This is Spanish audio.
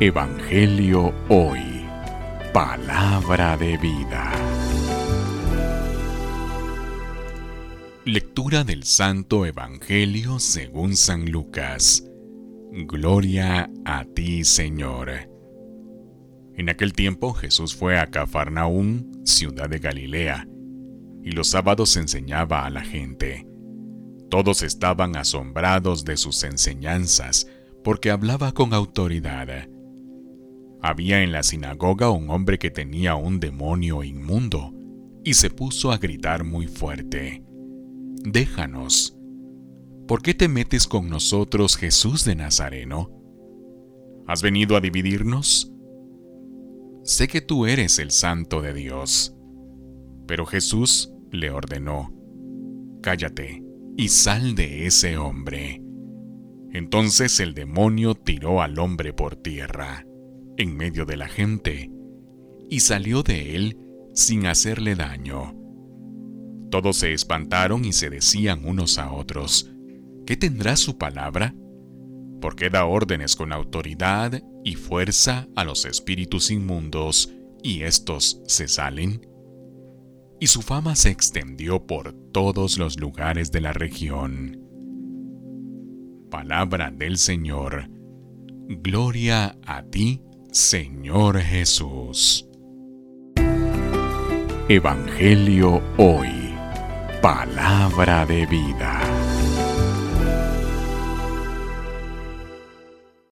Evangelio Hoy. Palabra de vida. Lectura del Santo Evangelio según San Lucas. Gloria a ti, Señor. En aquel tiempo Jesús fue a Cafarnaúm, ciudad de Galilea, y los sábados enseñaba a la gente. Todos estaban asombrados de sus enseñanzas, porque hablaba con autoridad había en la sinagoga un hombre que tenía un demonio inmundo y se puso a gritar muy fuerte, Déjanos. ¿Por qué te metes con nosotros, Jesús de Nazareno? ¿Has venido a dividirnos? Sé que tú eres el santo de Dios. Pero Jesús le ordenó, Cállate y sal de ese hombre. Entonces el demonio tiró al hombre por tierra en medio de la gente y salió de él sin hacerle daño. Todos se espantaron y se decían unos a otros, ¿qué tendrá su palabra? Porque da órdenes con autoridad y fuerza a los espíritus inmundos y éstos se salen. Y su fama se extendió por todos los lugares de la región. Palabra del Señor. Gloria a ti, Señor Jesús. Evangelio hoy. Palabra de vida.